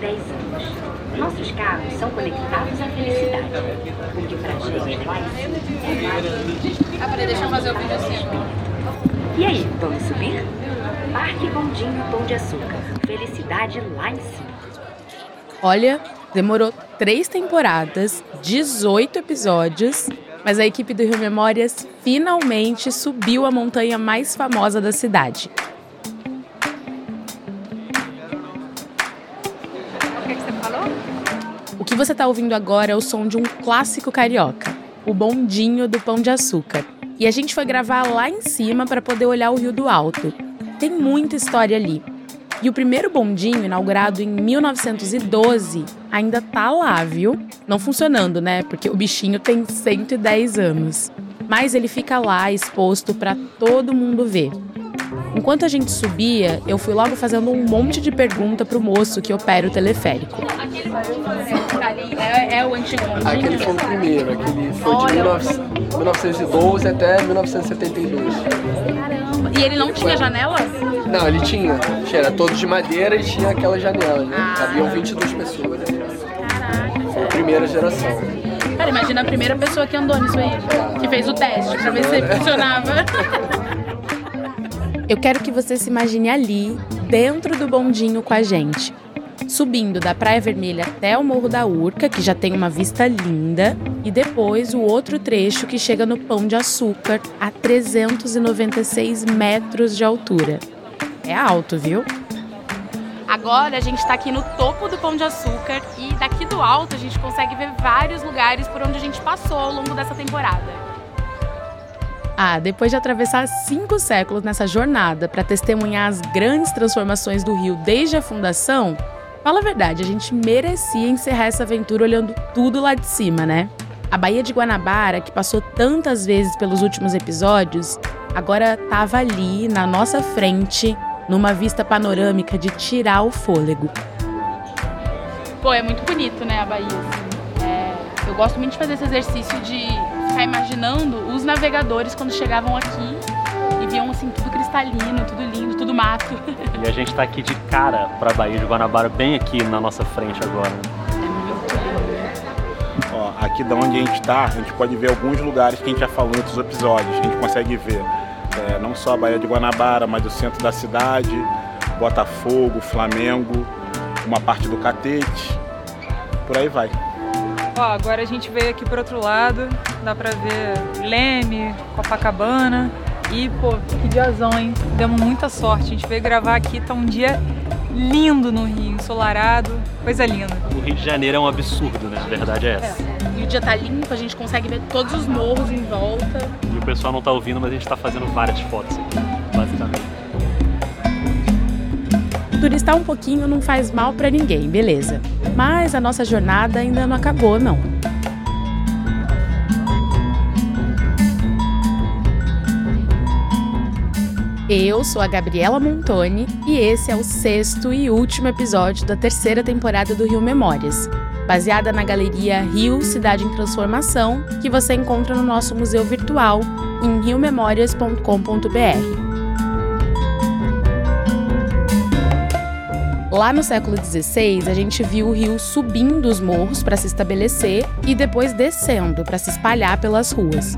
110 anos. Nossos carros são conectados à felicidade. Porque pra gente lá em é mais. Ah, peraí, deixa eu fazer o vídeo assim. E aí, vamos subir? Parque Bondinho Pão de Açúcar. Felicidade lá em cima. Olha, demorou três temporadas, 18 episódios, mas a equipe do Rio Memórias finalmente subiu a montanha mais famosa da cidade. Que você está ouvindo agora é o som de um clássico carioca, o bondinho do Pão de Açúcar. E a gente foi gravar lá em cima para poder olhar o Rio do Alto. Tem muita história ali. E o primeiro bondinho, inaugurado em 1912, ainda tá lá, viu? Não funcionando, né? Porque o bichinho tem 110 anos. Mas ele fica lá exposto para todo mundo ver. Enquanto a gente subia, eu fui logo fazendo um monte de pergunta pro moço que opera o teleférico. Aquele bondinho é, é o antigo? Aquele foi o primeiro, aquele foi de 19, 1912 até 1972. Caramba. E ele não tinha janela? Não, ele tinha. Era todo de madeira e tinha aquela janela, né? Cabiam 22 pessoas. Caraca. Foi a primeira geração. Cara, imagina a primeira pessoa que andou nisso aí. Que fez o teste pra ver se funcionava. Eu quero que você se imagine ali, dentro do bondinho com a gente. Subindo da Praia Vermelha até o Morro da Urca, que já tem uma vista linda, e depois o outro trecho que chega no Pão de Açúcar, a 396 metros de altura. É alto, viu? Agora a gente está aqui no topo do Pão de Açúcar e daqui do alto a gente consegue ver vários lugares por onde a gente passou ao longo dessa temporada. Ah, depois de atravessar cinco séculos nessa jornada para testemunhar as grandes transformações do Rio desde a fundação, fala a verdade, a gente merecia encerrar essa aventura olhando tudo lá de cima, né? A Baía de Guanabara, que passou tantas vezes pelos últimos episódios, agora estava ali na nossa frente, numa vista panorâmica de tirar o fôlego. Pô, é muito bonito, né, a Bahia. assim. É, eu gosto muito de fazer esse exercício de ficar imaginando os navegadores quando chegavam aqui e viam assim tudo cristalino, tudo lindo, tudo mato. E a gente tá aqui de cara pra Baía de Guanabara, bem aqui na nossa frente agora. Ó, aqui da onde a gente está, a gente pode ver alguns lugares que a gente já falou em outros episódios. A gente consegue ver é, não só a Baía de Guanabara, mas o centro da cidade, Botafogo, Flamengo, uma parte do Catete, por aí vai. Ó, agora a gente veio aqui pro outro lado, dá pra ver Leme, Copacabana. E, pô, que diazão, hein? Demos muita sorte. A gente veio gravar aqui, tá um dia lindo no Rio, ensolarado, coisa linda. O Rio de Janeiro é um absurdo, né? A verdade é essa. E o dia tá limpo, a gente consegue ver todos os morros em volta. E o pessoal não tá ouvindo, mas a gente tá fazendo várias fotos aqui, basicamente. Turistar um pouquinho não faz mal para ninguém, beleza. Mas a nossa jornada ainda não acabou, não. Eu sou a Gabriela Montoni e esse é o sexto e último episódio da terceira temporada do Rio Memórias, baseada na galeria Rio Cidade em Transformação, que você encontra no nosso museu virtual em riomemórias.com.br. Lá no século XVI, a gente viu o rio subindo os morros para se estabelecer e depois descendo para se espalhar pelas ruas.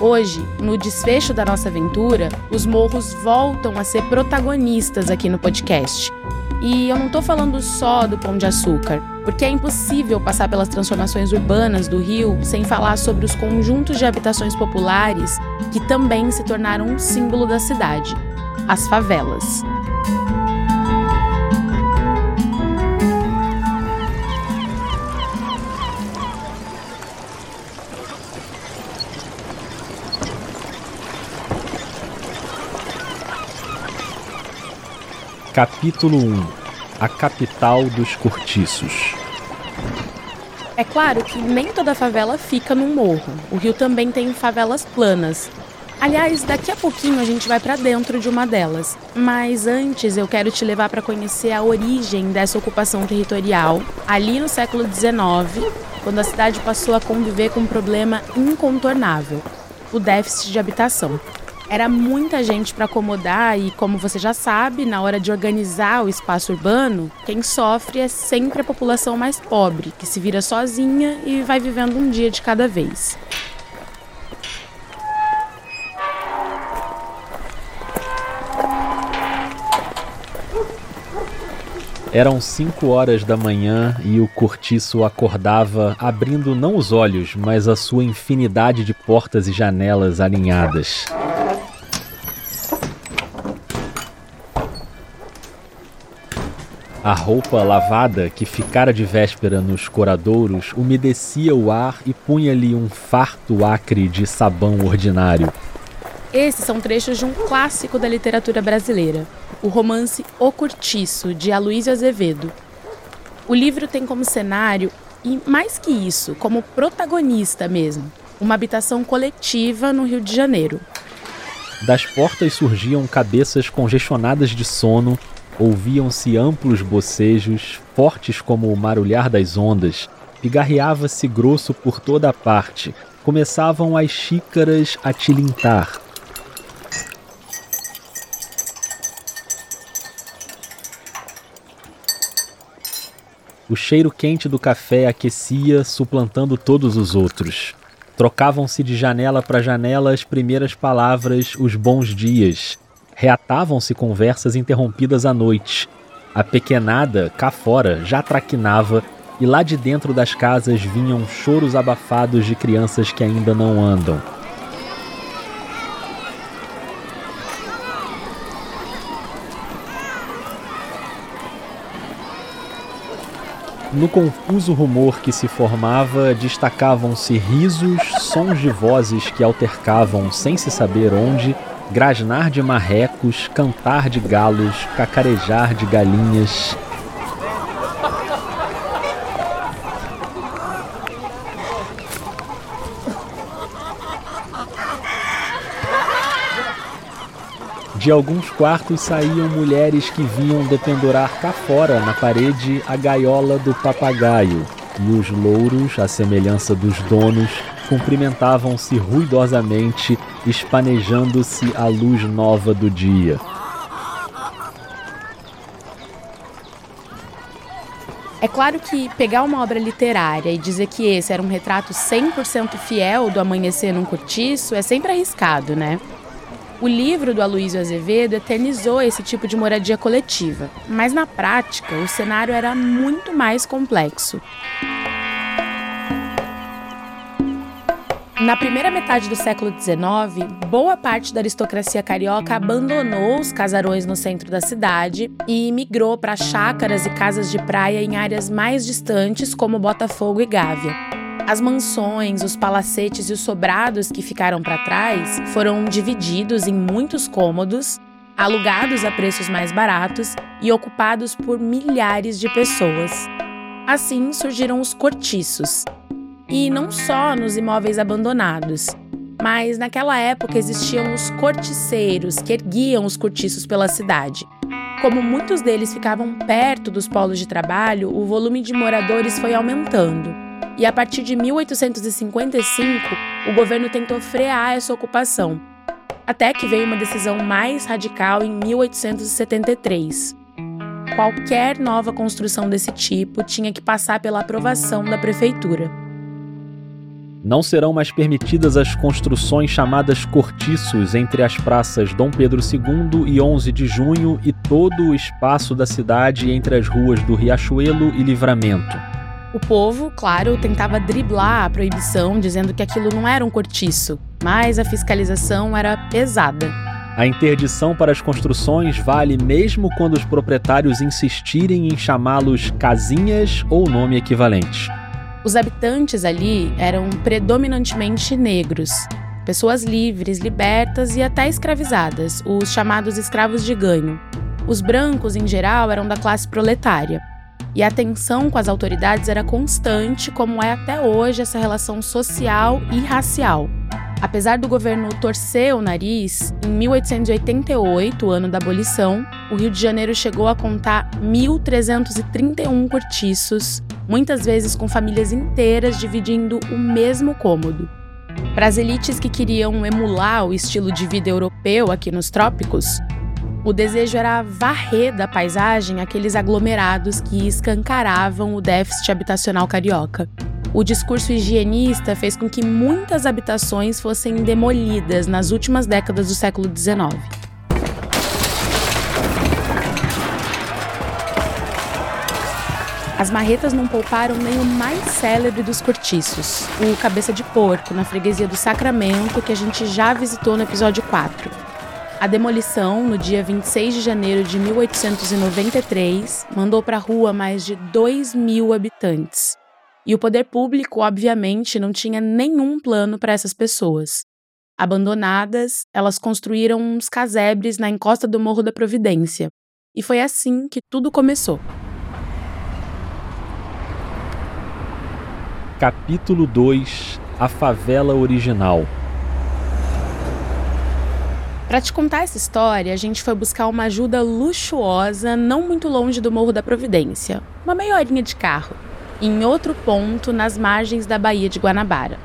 Hoje, no desfecho da nossa aventura, os morros voltam a ser protagonistas aqui no podcast. E eu não estou falando só do Pão de Açúcar, porque é impossível passar pelas transformações urbanas do Rio sem falar sobre os conjuntos de habitações populares que também se tornaram um símbolo da cidade as favelas. Capítulo 1 A capital dos cortiços. É claro que nem toda favela fica num morro. O Rio também tem favelas planas. Aliás, daqui a pouquinho a gente vai para dentro de uma delas. Mas antes eu quero te levar para conhecer a origem dessa ocupação territorial, ali no século XIX, quando a cidade passou a conviver com um problema incontornável: o déficit de habitação. Era muita gente para acomodar e, como você já sabe, na hora de organizar o espaço urbano, quem sofre é sempre a população mais pobre, que se vira sozinha e vai vivendo um dia de cada vez. Eram cinco horas da manhã e o cortiço acordava, abrindo não os olhos, mas a sua infinidade de portas e janelas alinhadas. A roupa lavada que ficara de véspera nos coradouros umedecia o ar e punha-lhe um farto acre de sabão ordinário. Esses são trechos de um clássico da literatura brasileira, o romance O Curtiço, de Aloysio Azevedo. O livro tem como cenário, e mais que isso, como protagonista mesmo, uma habitação coletiva no Rio de Janeiro. Das portas surgiam cabeças congestionadas de sono Ouviam-se amplos bocejos, fortes como o marulhar das ondas, pigarreava-se grosso por toda a parte. Começavam as xícaras a tilintar. O cheiro quente do café aquecia, suplantando todos os outros. Trocavam-se de janela para janela as primeiras palavras, os bons dias, Reatavam-se conversas interrompidas à noite. A pequenada, cá fora, já traquinava e lá de dentro das casas vinham choros abafados de crianças que ainda não andam. No confuso rumor que se formava, destacavam-se risos, sons de vozes que altercavam sem se saber onde grasnar de marrecos, cantar de galos, cacarejar de galinhas. De alguns quartos saíam mulheres que vinham dependurar cá fora, na parede, a gaiola do papagaio. E os louros, à semelhança dos donos, cumprimentavam-se ruidosamente, espanejando-se à luz nova do dia. É claro que pegar uma obra literária e dizer que esse era um retrato 100% fiel do amanhecer num cortiço é sempre arriscado, né? O livro do Aloysio Azevedo eternizou esse tipo de moradia coletiva, mas na prática o cenário era muito mais complexo. Na primeira metade do século XIX, boa parte da aristocracia carioca abandonou os casarões no centro da cidade e migrou para chácaras e casas de praia em áreas mais distantes, como Botafogo e Gávea. As mansões, os palacetes e os sobrados que ficaram para trás foram divididos em muitos cômodos, alugados a preços mais baratos e ocupados por milhares de pessoas. Assim surgiram os cortiços, e não só nos imóveis abandonados. Mas naquela época existiam os corticeiros que erguiam os cortiços pela cidade. Como muitos deles ficavam perto dos polos de trabalho, o volume de moradores foi aumentando. E a partir de 1855, o governo tentou frear essa ocupação, até que veio uma decisão mais radical em 1873. Qualquer nova construção desse tipo tinha que passar pela aprovação da prefeitura. Não serão mais permitidas as construções chamadas cortiços entre as praças Dom Pedro II e 11 de junho e todo o espaço da cidade entre as ruas do Riachuelo e Livramento. O povo, claro, tentava driblar a proibição, dizendo que aquilo não era um cortiço, mas a fiscalização era pesada. A interdição para as construções vale mesmo quando os proprietários insistirem em chamá-los casinhas ou nome equivalente. Os habitantes ali eram predominantemente negros, pessoas livres, libertas e até escravizadas, os chamados escravos de ganho. Os brancos, em geral, eram da classe proletária. E a tensão com as autoridades era constante, como é até hoje essa relação social e racial. Apesar do governo torcer o nariz, em 1888, ano da abolição, o Rio de Janeiro chegou a contar 1.331 cortiços, muitas vezes com famílias inteiras dividindo o mesmo cômodo. Para as elites que queriam emular o estilo de vida europeu aqui nos trópicos, o desejo era varrer da paisagem aqueles aglomerados que escancaravam o déficit habitacional carioca. O discurso higienista fez com que muitas habitações fossem demolidas nas últimas décadas do século XIX. As marretas não pouparam nem o mais célebre dos cortiços, o cabeça de porco, na freguesia do Sacramento, que a gente já visitou no episódio 4. A demolição, no dia 26 de janeiro de 1893, mandou para a rua mais de 2 mil habitantes. E o poder público, obviamente, não tinha nenhum plano para essas pessoas. Abandonadas, elas construíram uns casebres na encosta do Morro da Providência. E foi assim que tudo começou. Capítulo 2 A Favela Original Para te contar essa história, a gente foi buscar uma ajuda luxuosa não muito longe do Morro da Providência, uma meia horinha de carro, em outro ponto nas margens da Baía de Guanabara.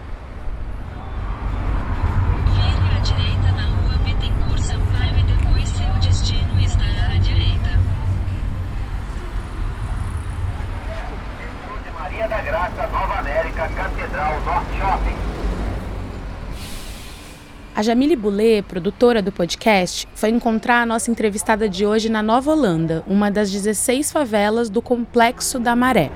A Jamile Boulet, produtora do podcast, foi encontrar a nossa entrevistada de hoje na Nova Holanda, uma das 16 favelas do Complexo da Maré.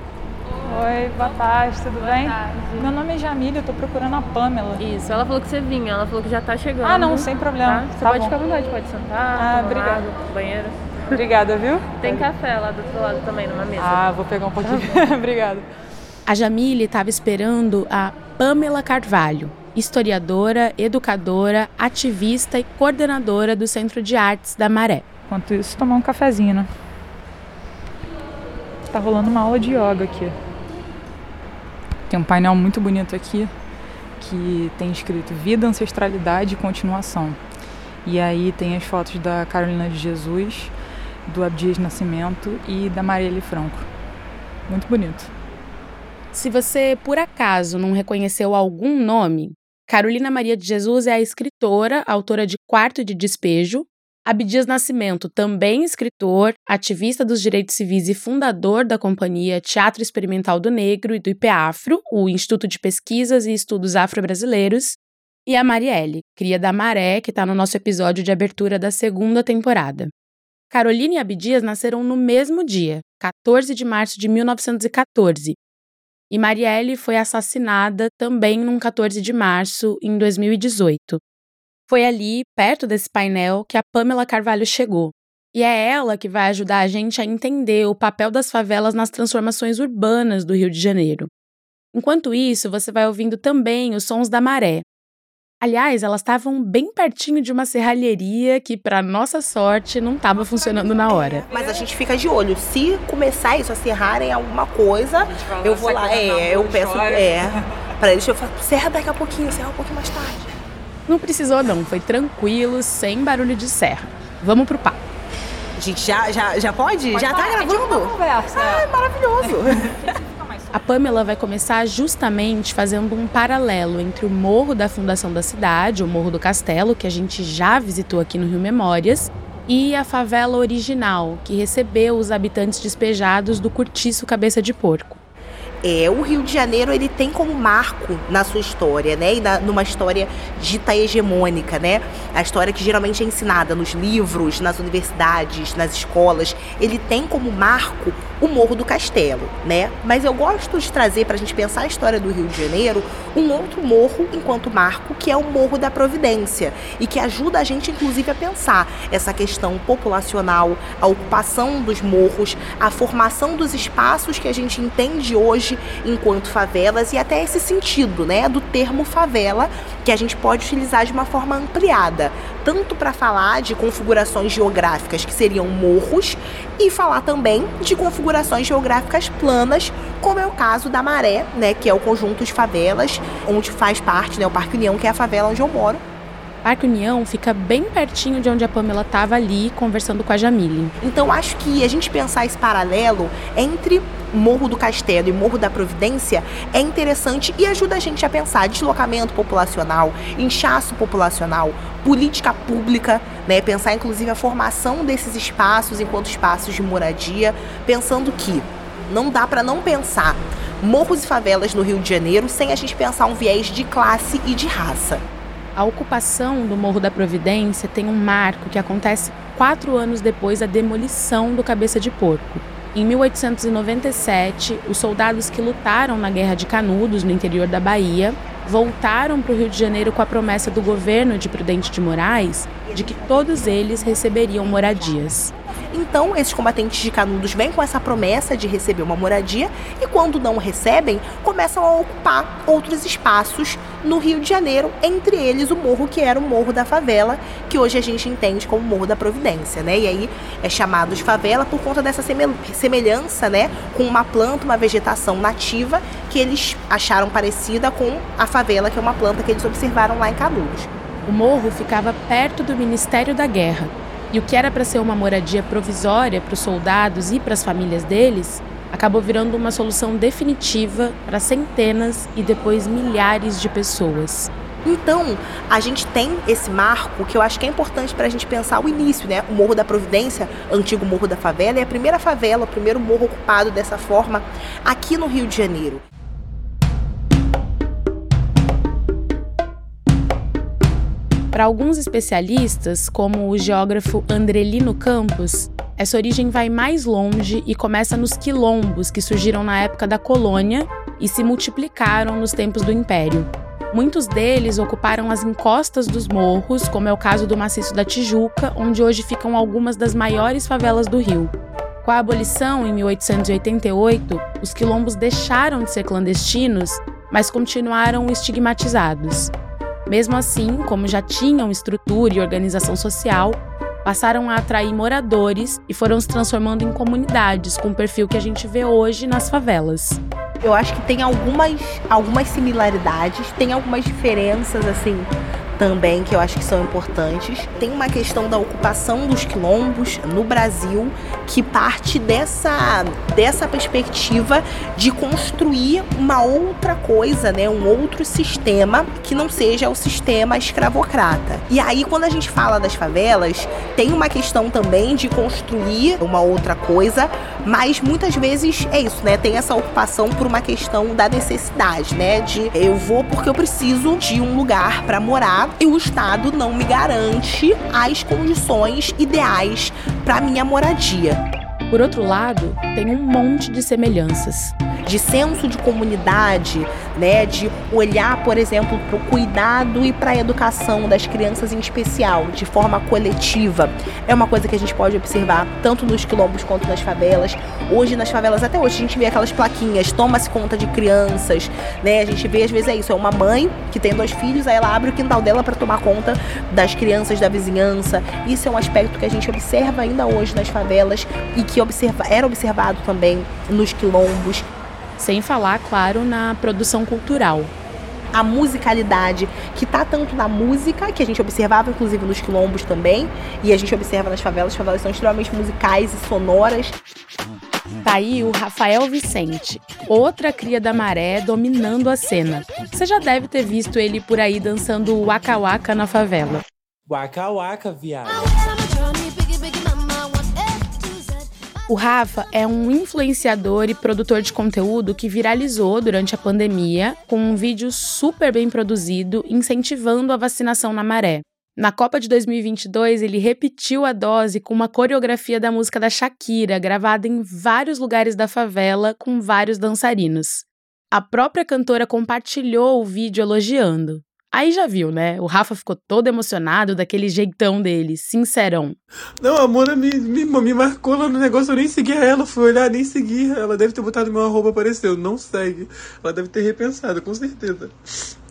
Oi, boa tarde, tudo boa bem? Tarde. Meu nome é Jamile, eu tô procurando a Pamela. Isso, ela falou que você vinha, ela falou que já tá chegando. Ah, não, sem problema. Tá? Você tá pode bom. ficar à vontade, pode sentar, Ah, obrigada. água, banheiro. Obrigada, viu? Tem café lá do outro lado também, numa mesa. Ah, vou pegar um pouquinho. Obrigada. A Jamile estava esperando a Pamela Carvalho, historiadora, educadora, ativista e coordenadora do Centro de Artes da Maré. Enquanto isso, tomar um cafezinho, né? Tá rolando uma aula de yoga aqui. Tem um painel muito bonito aqui que tem escrito Vida, Ancestralidade e Continuação. E aí tem as fotos da Carolina de Jesus, do Abdias Nascimento e da Marielle Franco. Muito bonito. Se você, por acaso, não reconheceu algum nome, Carolina Maria de Jesus é a escritora, autora de Quarto de Despejo, Abdias Nascimento, também escritor, ativista dos direitos civis e fundador da companhia Teatro Experimental do Negro e do IPEAFRO, o Instituto de Pesquisas e Estudos Afro-Brasileiros, e a Marielle, cria da Maré, que está no nosso episódio de abertura da segunda temporada. Carolina e Abdias nasceram no mesmo dia, 14 de março de 1914, e Marielle foi assassinada também num 14 de março, em 2018. Foi ali, perto desse painel, que a Pamela Carvalho chegou. E é ela que vai ajudar a gente a entender o papel das favelas nas transformações urbanas do Rio de Janeiro. Enquanto isso, você vai ouvindo também os sons da maré. Aliás, elas estavam bem pertinho de uma serralheria que, para nossa sorte, não estava funcionando na hora. Mas a gente fica de olho. Se começar isso a serrarem alguma coisa, eu vou lá, é, eu peço, é, pra eles, eu falo, serra daqui a pouquinho, serra um pouquinho mais tarde. Não precisou não, foi tranquilo, sem barulho de serra. Vamos pro papo. Gente, já, já, já pode? já tá gravando? Conversa. Ah, maravilhoso. A Pamela vai começar justamente fazendo um paralelo entre o morro da fundação da cidade, o Morro do Castelo, que a gente já visitou aqui no Rio Memórias, e a favela original, que recebeu os habitantes despejados do cortiço Cabeça de Porco. É, o Rio de Janeiro ele tem como marco na sua história, né? E na, numa história dita hegemônica, né? A história que geralmente é ensinada nos livros, nas universidades, nas escolas, ele tem como marco o Morro do Castelo, né? Mas eu gosto de trazer para a gente pensar a história do Rio de Janeiro um outro morro enquanto marco, que é o Morro da Providência, e que ajuda a gente, inclusive, a pensar essa questão populacional, a ocupação dos morros, a formação dos espaços que a gente entende hoje enquanto favelas e até esse sentido, né, do termo favela, que a gente pode utilizar de uma forma ampliada, tanto para falar de configurações geográficas que seriam morros e falar também de configurações geográficas planas, como é o caso da Maré, né, que é o conjunto de favelas onde faz parte, né, o Parque União, que é a favela onde eu moro. Parque União fica bem pertinho de onde a Pamela estava ali conversando com a Jamile. Então acho que a gente pensar esse paralelo entre Morro do Castelo e Morro da Providência é interessante e ajuda a gente a pensar deslocamento populacional, inchaço populacional, política pública, né? Pensar inclusive a formação desses espaços enquanto espaços de moradia, pensando que não dá para não pensar morros e favelas no Rio de Janeiro sem a gente pensar um viés de classe e de raça. A ocupação do Morro da Providência tem um marco que acontece quatro anos depois da demolição do Cabeça de Porco. Em 1897, os soldados que lutaram na Guerra de Canudos, no interior da Bahia, voltaram para o Rio de Janeiro com a promessa do governo de Prudente de Moraes de que todos eles receberiam moradias. Então, esses combatentes de Canudos vêm com essa promessa de receber uma moradia e, quando não recebem, começam a ocupar outros espaços no Rio de Janeiro, entre eles o morro que era o Morro da Favela, que hoje a gente entende como Morro da Providência, né? E aí é chamado de favela por conta dessa semelhança, né, com uma planta, uma vegetação nativa que eles acharam parecida com a favela, que é uma planta que eles observaram lá em Canudos. O morro ficava perto do Ministério da Guerra, e o que era para ser uma moradia provisória para os soldados e para as famílias deles, acabou virando uma solução definitiva para centenas e depois milhares de pessoas. Então, a gente tem esse marco que eu acho que é importante para a gente pensar o início, né? O Morro da Providência, antigo Morro da Favela, é a primeira favela, o primeiro morro ocupado dessa forma aqui no Rio de Janeiro. Para alguns especialistas, como o geógrafo Andrelino Campos, essa origem vai mais longe e começa nos quilombos que surgiram na época da colônia e se multiplicaram nos tempos do Império. Muitos deles ocuparam as encostas dos morros, como é o caso do Maciço da Tijuca, onde hoje ficam algumas das maiores favelas do Rio. Com a abolição, em 1888, os quilombos deixaram de ser clandestinos, mas continuaram estigmatizados. Mesmo assim, como já tinham estrutura e organização social, passaram a atrair moradores e foram se transformando em comunidades com o perfil que a gente vê hoje nas favelas. Eu acho que tem algumas, algumas similaridades, tem algumas diferenças assim também que eu acho que são importantes. Tem uma questão da ocupação dos quilombos no Brasil que parte dessa, dessa perspectiva de construir uma outra coisa, né, um outro sistema que não seja o sistema escravocrata. E aí quando a gente fala das favelas, tem uma questão também de construir uma outra coisa, mas muitas vezes é isso, né? Tem essa ocupação por uma questão da necessidade, né, de eu vou porque eu preciso de um lugar para morar e o Estado não me garante as condições ideais para minha moradia. Por outro lado, tem um monte de semelhanças. De senso de comunidade, né, de olhar, por exemplo, para o cuidado e para a educação das crianças em especial, de forma coletiva. É uma coisa que a gente pode observar tanto nos quilombos quanto nas favelas. Hoje, nas favelas, até hoje, a gente vê aquelas plaquinhas, toma-se conta de crianças, né? A gente vê, às vezes, é isso, é uma mãe que tem dois filhos, aí ela abre o quintal dela para tomar conta das crianças da vizinhança. Isso é um aspecto que a gente observa ainda hoje nas favelas e que observa, era observado também nos quilombos. Sem falar, claro, na produção cultural. A musicalidade que está tanto na música, que a gente observava inclusive nos quilombos também, e a gente observa nas favelas, as favelas são extremamente musicais e sonoras. Tá aí o Rafael Vicente, outra cria da maré dominando a cena. Você já deve ter visto ele por aí dançando o Waka Waka na favela. Waka Waka, viado. O Rafa é um influenciador e produtor de conteúdo que viralizou durante a pandemia com um vídeo super bem produzido incentivando a vacinação na maré. Na Copa de 2022, ele repetiu a dose com uma coreografia da música da Shakira, gravada em vários lugares da favela com vários dançarinos. A própria cantora compartilhou o vídeo elogiando. Aí já viu, né? O Rafa ficou todo emocionado daquele jeitão dele, sincerão. Não, a Mona me, me, me marcou lá no negócio, eu nem segui ela, fui olhar, nem segui. Ela deve ter botado meu arroba, apareceu, não segue. Ela deve ter repensado, com certeza.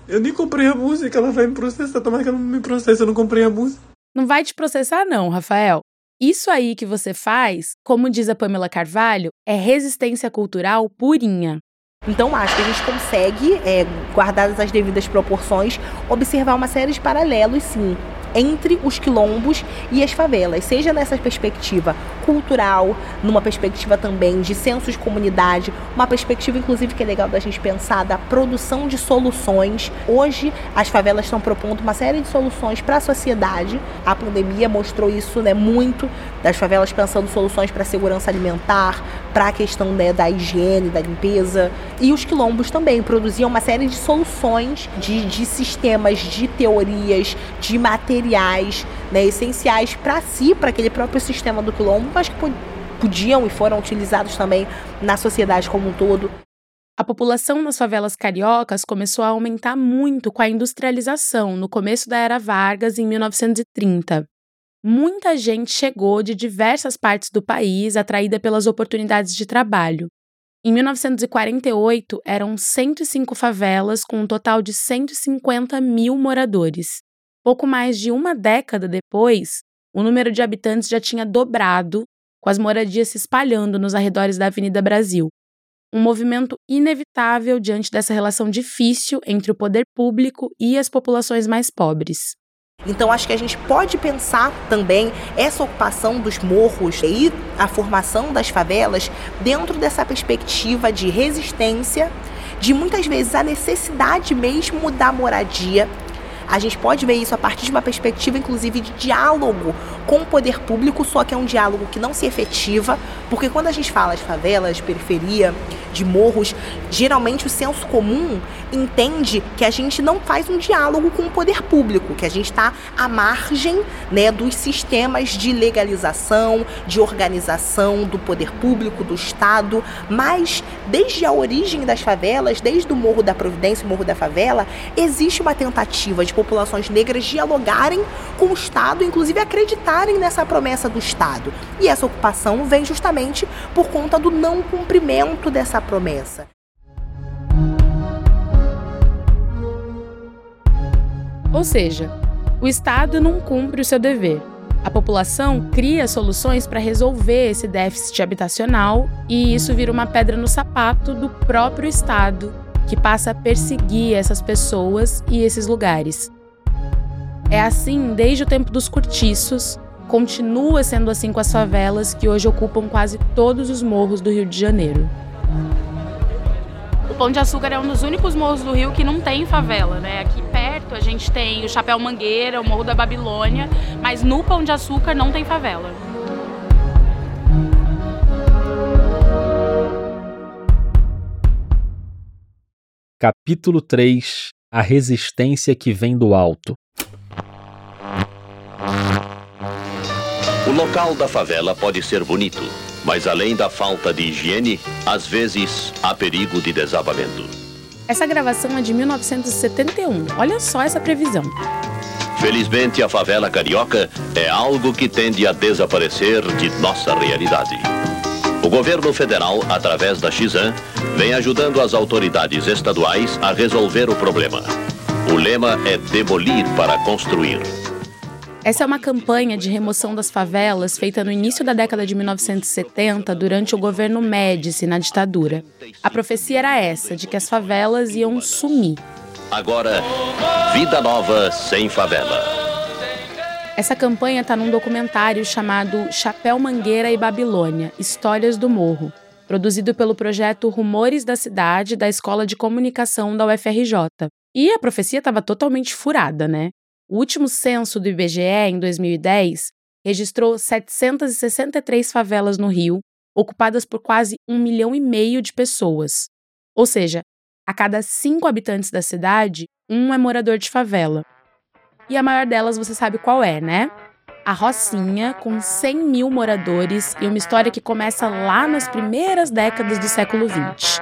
Eu nem comprei a música, ela vai me processar. Tomara que ela não me processe, eu não comprei a música. Não vai te processar, não, Rafael. Isso aí que você faz, como diz a Pamela Carvalho, é resistência cultural purinha. Então acho que a gente consegue, é, guardadas as devidas proporções, observar uma série de paralelos, sim, entre os quilombos e as favelas, seja nessa perspectiva cultural, numa perspectiva também de senso de comunidade, uma perspectiva inclusive que é legal da gente pensar da produção de soluções. Hoje as favelas estão propondo uma série de soluções para a sociedade. A pandemia mostrou isso, né, muito das favelas pensando soluções para a segurança alimentar, para a questão né, da higiene, da limpeza. E os quilombos também produziam uma série de soluções, de, de sistemas, de teorias, de materiais né, essenciais para si, para aquele próprio sistema do quilombo, mas que podiam e foram utilizados também na sociedade como um todo. A população nas favelas cariocas começou a aumentar muito com a industrialização no começo da era Vargas, em 1930. Muita gente chegou de diversas partes do país, atraída pelas oportunidades de trabalho. Em 1948, eram 105 favelas, com um total de 150 mil moradores. Pouco mais de uma década depois, o número de habitantes já tinha dobrado, com as moradias se espalhando nos arredores da Avenida Brasil, um movimento inevitável diante dessa relação difícil entre o poder público e as populações mais pobres. Então acho que a gente pode pensar também essa ocupação dos morros e a formação das favelas dentro dessa perspectiva de resistência, de muitas vezes a necessidade mesmo da moradia a gente pode ver isso a partir de uma perspectiva, inclusive, de diálogo com o poder público, só que é um diálogo que não se efetiva, porque quando a gente fala de favelas, de periferia, de morros, geralmente o senso comum entende que a gente não faz um diálogo com o poder público, que a gente está à margem né, dos sistemas de legalização, de organização do poder público, do Estado, mas desde a origem das favelas, desde o Morro da Providência, o Morro da Favela, existe uma tentativa de populações negras dialogarem com o Estado, inclusive acreditarem nessa promessa do Estado. E essa ocupação vem justamente por conta do não cumprimento dessa promessa. Ou seja, o Estado não cumpre o seu dever. A população cria soluções para resolver esse déficit habitacional e isso vira uma pedra no sapato do próprio Estado, que passa a perseguir essas pessoas e esses lugares. É assim desde o tempo dos cortiços, continua sendo assim com as favelas que hoje ocupam quase todos os morros do Rio de Janeiro. O Pão de Açúcar é um dos únicos morros do Rio que não tem favela, né? Aqui perto a gente tem o Chapéu Mangueira, o Morro da Babilônia, mas no Pão de Açúcar não tem favela. Capítulo 3 A resistência que vem do alto. O local da favela pode ser bonito, mas além da falta de higiene, às vezes há perigo de desabamento. Essa gravação é de 1971. Olha só essa previsão. Felizmente, a favela carioca é algo que tende a desaparecer de nossa realidade. O governo federal, através da Xan, vem ajudando as autoridades estaduais a resolver o problema. O lema é demolir para construir. Essa é uma campanha de remoção das favelas feita no início da década de 1970, durante o governo Médici, na ditadura. A profecia era essa, de que as favelas iam sumir. Agora, vida nova sem favela. Essa campanha está num documentário chamado Chapéu Mangueira e Babilônia Histórias do Morro, produzido pelo projeto Rumores da Cidade da Escola de Comunicação da UFRJ. E a profecia estava totalmente furada, né? O último censo do IBGE, em 2010, registrou 763 favelas no Rio, ocupadas por quase um milhão e meio de pessoas. Ou seja, a cada cinco habitantes da cidade, um é morador de favela. E a maior delas você sabe qual é, né? A Rocinha, com 100 mil moradores e uma história que começa lá nas primeiras décadas do século XX.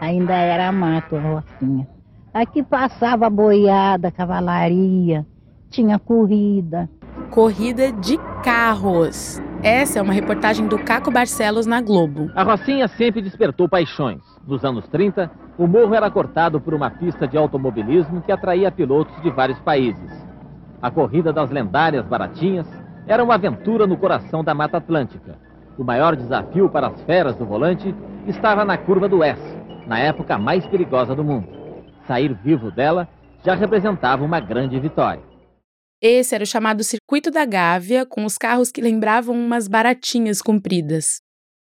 Ainda era mato a Rocinha. Aqui passava boiada, cavalaria, tinha corrida. Corrida de carros. Essa é uma reportagem do Caco Barcelos na Globo. A Rocinha sempre despertou paixões. Nos anos 30, o morro era cortado por uma pista de automobilismo que atraía pilotos de vários países. A corrida das lendárias baratinhas era uma aventura no coração da Mata Atlântica. O maior desafio para as feras do volante estava na curva do S, na época mais perigosa do mundo. Sair vivo dela já representava uma grande vitória. Esse era o chamado Circuito da Gávea, com os carros que lembravam umas baratinhas compridas.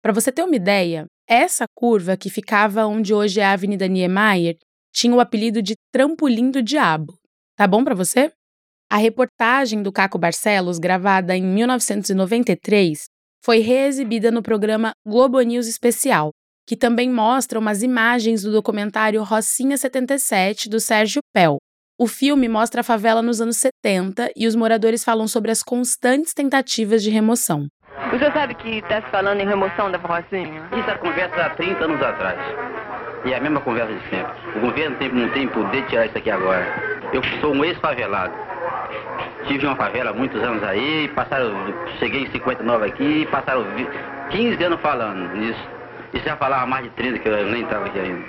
Para você ter uma ideia, essa curva que ficava onde hoje é a Avenida Niemeyer tinha o apelido de Trampolim do Diabo. Tá bom para você? A reportagem do Caco Barcelos, gravada em 1993, foi reexibida no programa Globo News Especial, que também mostra umas imagens do documentário Rocinha 77, do Sérgio Pel. O filme mostra a favela nos anos 70 e os moradores falam sobre as constantes tentativas de remoção. O senhor sabe que está se falando em remoção da Rocinha? Isso é conversa há 30 anos atrás. E é a mesma conversa de sempre. O governo tem, não tem poder de tirar isso aqui agora. Eu sou um ex-favelado. Tive uma favela há muitos anos aí, passaram, cheguei em 59 aqui, passaram 15 anos falando nisso. E já falava mais de 30 que eu nem estava aqui ainda.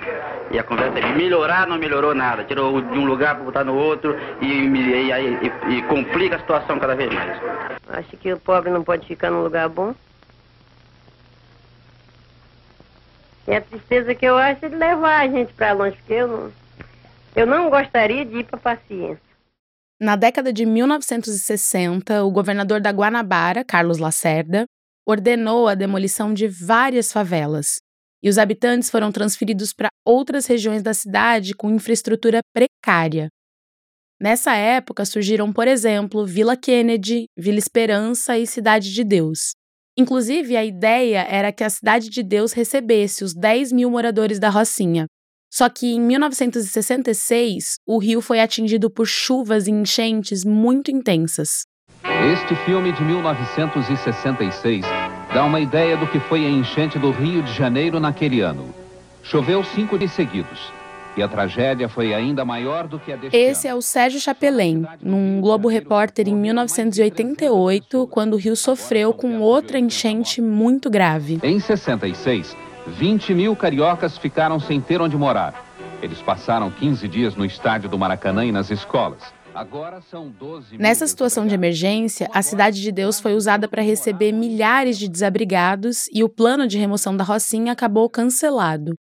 E a conversa é melhorar não melhorou nada. Tirou de um lugar para botar no outro e, e, e, e complica a situação cada vez mais. Acho que o pobre não pode ficar num lugar bom? E a tristeza que eu acho é de levar a gente para longe, porque eu não, eu não gostaria de ir para paciência. Na década de 1960, o governador da Guanabara, Carlos Lacerda, ordenou a demolição de várias favelas, e os habitantes foram transferidos para outras regiões da cidade com infraestrutura precária. Nessa época surgiram, por exemplo, Vila Kennedy, Vila Esperança e Cidade de Deus. Inclusive, a ideia era que a Cidade de Deus recebesse os 10 mil moradores da Rocinha, só que em 1966, o rio foi atingido por chuvas e enchentes muito intensas. Este filme de 1966 dá uma ideia do que foi a enchente do Rio de Janeiro naquele ano. Choveu cinco dias seguidos. E a tragédia foi ainda maior do que a deste Esse ano. é o Sérgio Chapelain, num Globo Repórter em 1988, quando o rio sofreu com outra enchente muito grave. Em 66, 20 mil cariocas ficaram sem ter onde morar. Eles passaram 15 dias no estádio do Maracanã e nas escolas. Agora são 12 Nessa situação de emergência, a Cidade de Deus foi usada para receber milhares de desabrigados e o plano de remoção da Rocinha acabou cancelado.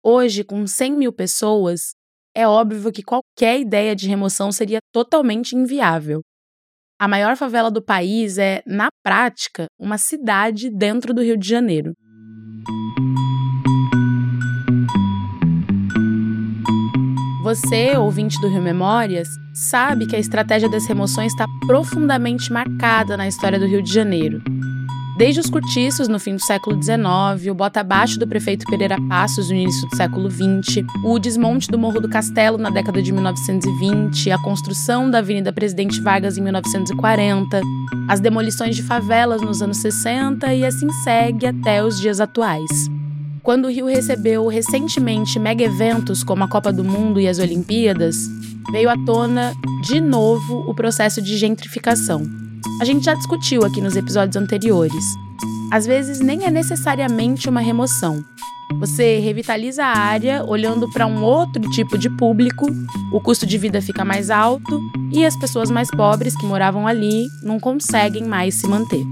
Hoje, com 100 mil pessoas, é óbvio que qualquer ideia de remoção seria totalmente inviável. A maior favela do país é, na prática, uma cidade dentro do Rio de Janeiro. Você, ouvinte do Rio Memórias, sabe que a estratégia das remoções está profundamente marcada na história do Rio de Janeiro. Desde os cortiços no fim do século XIX, o bota abaixo do prefeito Pereira Passos no início do século XX, o desmonte do Morro do Castelo na década de 1920, a construção da Avenida Presidente Vargas em 1940, as demolições de favelas nos anos 60 e assim segue até os dias atuais. Quando o Rio recebeu recentemente mega eventos como a Copa do Mundo e as Olimpíadas, veio à tona de novo o processo de gentrificação. A gente já discutiu aqui nos episódios anteriores. Às vezes nem é necessariamente uma remoção. Você revitaliza a área olhando para um outro tipo de público, o custo de vida fica mais alto e as pessoas mais pobres que moravam ali não conseguem mais se manter.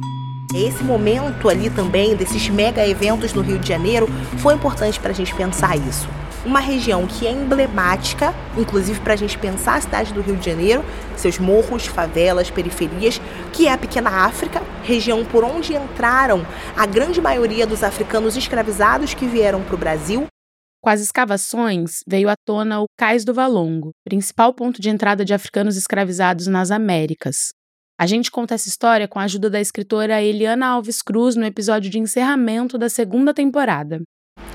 Esse momento ali também, desses mega eventos no Rio de Janeiro, foi importante para a gente pensar isso. Uma região que é emblemática, inclusive para a gente pensar a cidade do Rio de Janeiro, seus morros, favelas, periferias, que é a Pequena África, região por onde entraram a grande maioria dos africanos escravizados que vieram para o Brasil. Com as escavações, veio à tona o Cais do Valongo, principal ponto de entrada de africanos escravizados nas Américas. A gente conta essa história com a ajuda da escritora Eliana Alves Cruz no episódio de encerramento da segunda temporada.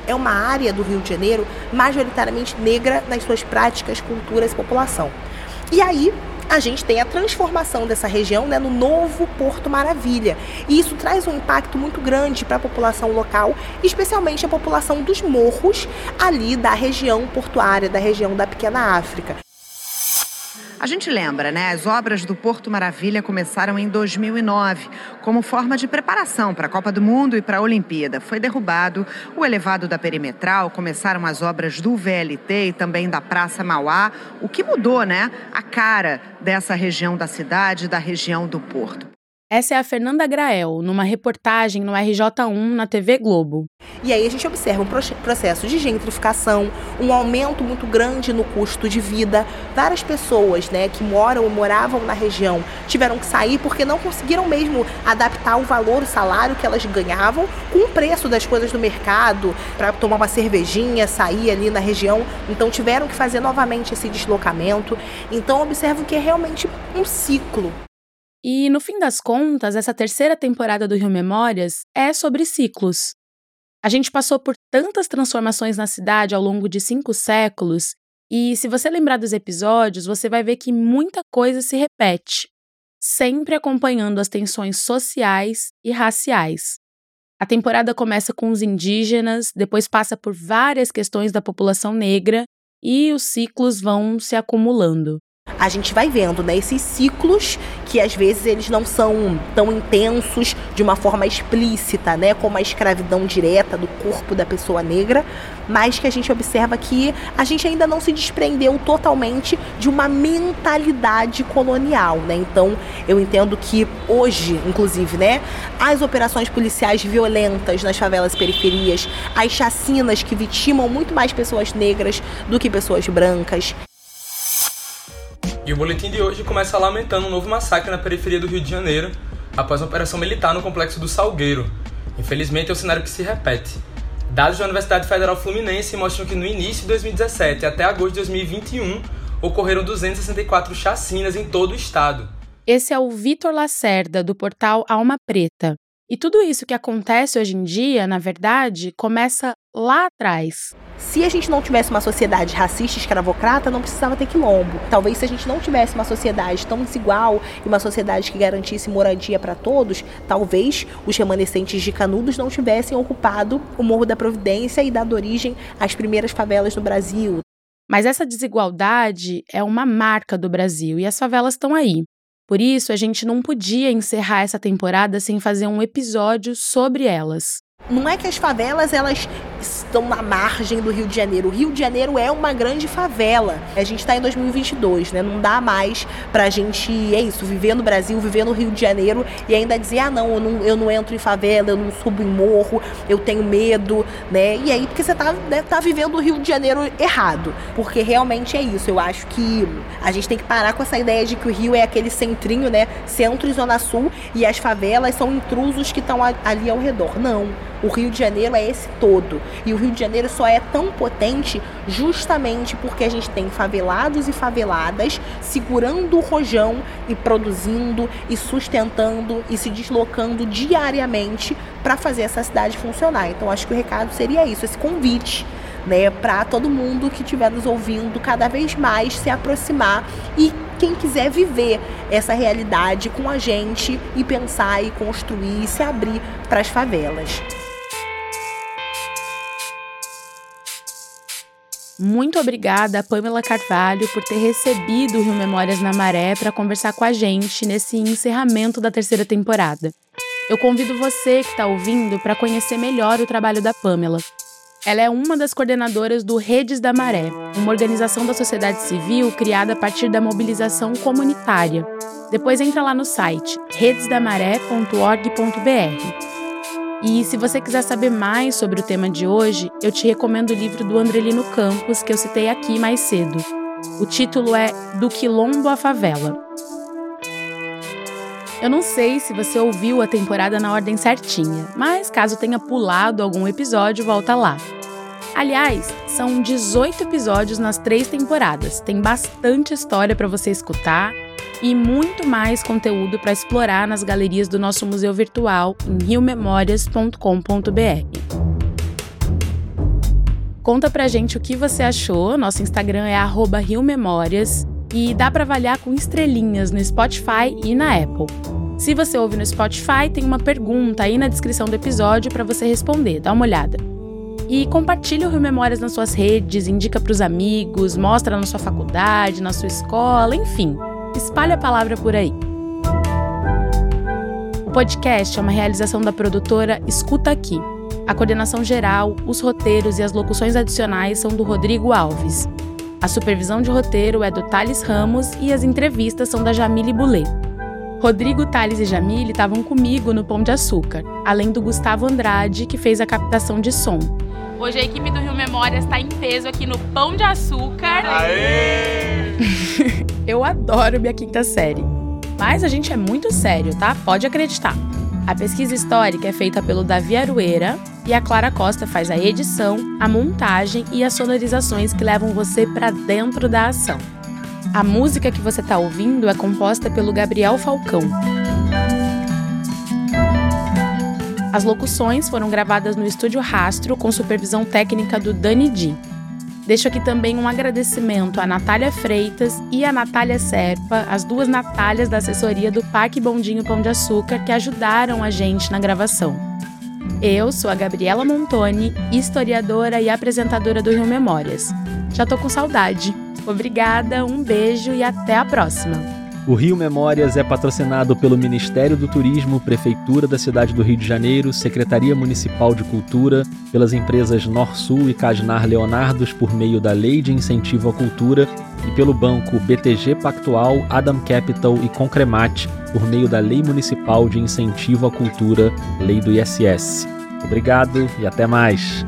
É uma área do Rio de Janeiro majoritariamente negra nas suas práticas, culturas e população. E aí, a gente tem a transformação dessa região né, no novo Porto Maravilha. E isso traz um impacto muito grande para a população local, especialmente a população dos morros ali da região portuária, da região da Pequena África. A gente lembra, né? As obras do Porto Maravilha começaram em 2009, como forma de preparação para a Copa do Mundo e para a Olimpíada. Foi derrubado o elevado da perimetral, começaram as obras do VLT e também da Praça Mauá, o que mudou, né? A cara dessa região da cidade, da região do Porto. Essa é a Fernanda Grael, numa reportagem no RJ1 na TV Globo. E aí a gente observa um processo de gentrificação, um aumento muito grande no custo de vida. Várias pessoas né, que moram ou moravam na região tiveram que sair porque não conseguiram mesmo adaptar o valor, o salário que elas ganhavam com o preço das coisas do mercado, para tomar uma cervejinha, sair ali na região. Então tiveram que fazer novamente esse deslocamento. Então observo que é realmente um ciclo. E no fim das contas, essa terceira temporada do Rio Memórias é sobre ciclos. A gente passou por tantas transformações na cidade ao longo de cinco séculos, e se você lembrar dos episódios, você vai ver que muita coisa se repete, sempre acompanhando as tensões sociais e raciais. A temporada começa com os indígenas, depois passa por várias questões da população negra e os ciclos vão se acumulando a gente vai vendo né, esses ciclos que às vezes eles não são tão intensos de uma forma explícita, né, como a escravidão direta do corpo da pessoa negra, mas que a gente observa que a gente ainda não se desprendeu totalmente de uma mentalidade colonial, né? Então, eu entendo que hoje, inclusive, né, as operações policiais violentas nas favelas e periferias, as chacinas que vitimam muito mais pessoas negras do que pessoas brancas, e o boletim de hoje começa lamentando um novo massacre na periferia do Rio de Janeiro, após uma operação militar no complexo do Salgueiro. Infelizmente, é um cenário que se repete. Dados da Universidade Federal Fluminense mostram que no início de 2017 até agosto de 2021 ocorreram 264 chacinas em todo o estado. Esse é o Vitor Lacerda, do portal Alma Preta. E tudo isso que acontece hoje em dia, na verdade, começa lá atrás. Se a gente não tivesse uma sociedade racista escravocrata, não precisava ter quilombo. Talvez se a gente não tivesse uma sociedade tão desigual e uma sociedade que garantisse moradia para todos, talvez os remanescentes de Canudos não tivessem ocupado o Morro da Providência e dado origem às primeiras favelas do Brasil. Mas essa desigualdade é uma marca do Brasil e as favelas estão aí. Por isso, a gente não podia encerrar essa temporada sem fazer um episódio sobre elas. Não é que as favelas elas estão na margem do Rio de Janeiro. O Rio de Janeiro é uma grande favela. A gente está em 2022, né? Não dá mais pra gente, é isso, viver no Brasil, viver no Rio de Janeiro e ainda dizer, ah, não, eu não, eu não entro em favela, eu não subo em morro, eu tenho medo, né? E aí, porque você tá, né, tá vivendo o Rio de Janeiro errado. Porque realmente é isso. Eu acho que a gente tem que parar com essa ideia de que o Rio é aquele centrinho, né? Centro e Zona Sul e as favelas são intrusos que estão ali ao redor. Não. O Rio de Janeiro é esse todo. E o Rio de Janeiro só é tão potente justamente porque a gente tem favelados e faveladas segurando o rojão e produzindo e sustentando e se deslocando diariamente para fazer essa cidade funcionar. Então acho que o recado seria isso, esse convite né, para todo mundo que estiver nos ouvindo cada vez mais se aproximar e quem quiser viver essa realidade com a gente e pensar e construir e se abrir para as favelas. Muito obrigada, Pamela Carvalho, por ter recebido o Rio Memórias na Maré para conversar com a gente nesse encerramento da terceira temporada. Eu convido você que está ouvindo para conhecer melhor o trabalho da Pamela. Ela é uma das coordenadoras do Redes da Maré, uma organização da sociedade civil criada a partir da mobilização comunitária. Depois entra lá no site redesdamaré.org.br. E se você quiser saber mais sobre o tema de hoje, eu te recomendo o livro do Andrelino Campos, que eu citei aqui mais cedo. O título é Do Quilombo à Favela. Eu não sei se você ouviu a temporada na ordem certinha, mas caso tenha pulado algum episódio, volta lá. Aliás, são 18 episódios nas três temporadas. Tem bastante história para você escutar e muito mais conteúdo para explorar nas galerias do nosso museu virtual em riomemórias.com.br. Conta pra gente o que você achou. Nosso Instagram é @riomemórias e dá para avaliar com estrelinhas no Spotify e na Apple. Se você ouve no Spotify, tem uma pergunta aí na descrição do episódio para você responder. Dá uma olhada. E compartilha o Rio Memórias nas suas redes, indica para os amigos, mostra na sua faculdade, na sua escola, enfim. Espalhe a palavra por aí. O podcast é uma realização da produtora Escuta Aqui. A coordenação geral, os roteiros e as locuções adicionais são do Rodrigo Alves. A supervisão de roteiro é do Thales Ramos e as entrevistas são da Jamile Boulet. Rodrigo, Thales e Jamile estavam comigo no Pão de Açúcar, além do Gustavo Andrade, que fez a captação de som. Hoje a equipe do Rio Memórias está em peso aqui no Pão de Açúcar. Aê! Eu adoro minha quinta série. Mas a gente é muito sério, tá? Pode acreditar. A pesquisa histórica é feita pelo Davi Arueira e a Clara Costa faz a edição, a montagem e as sonorizações que levam você para dentro da ação. A música que você está ouvindo é composta pelo Gabriel Falcão. As locuções foram gravadas no estúdio Rastro com supervisão técnica do Dani Di. Deixo aqui também um agradecimento à Natália Freitas e à Natália Serpa, as duas Natálias da assessoria do Parque Bondinho Pão de Açúcar, que ajudaram a gente na gravação. Eu sou a Gabriela Montoni, historiadora e apresentadora do Rio Memórias. Já tô com saudade. Obrigada, um beijo e até a próxima! O Rio Memórias é patrocinado pelo Ministério do Turismo, Prefeitura da cidade do Rio de Janeiro, Secretaria Municipal de Cultura, pelas empresas Norsul e Casnar Leonardos por meio da Lei de Incentivo à Cultura e pelo banco BTG Pactual, Adam Capital e Concremate por meio da Lei Municipal de Incentivo à Cultura, Lei do ISS. Obrigado e até mais.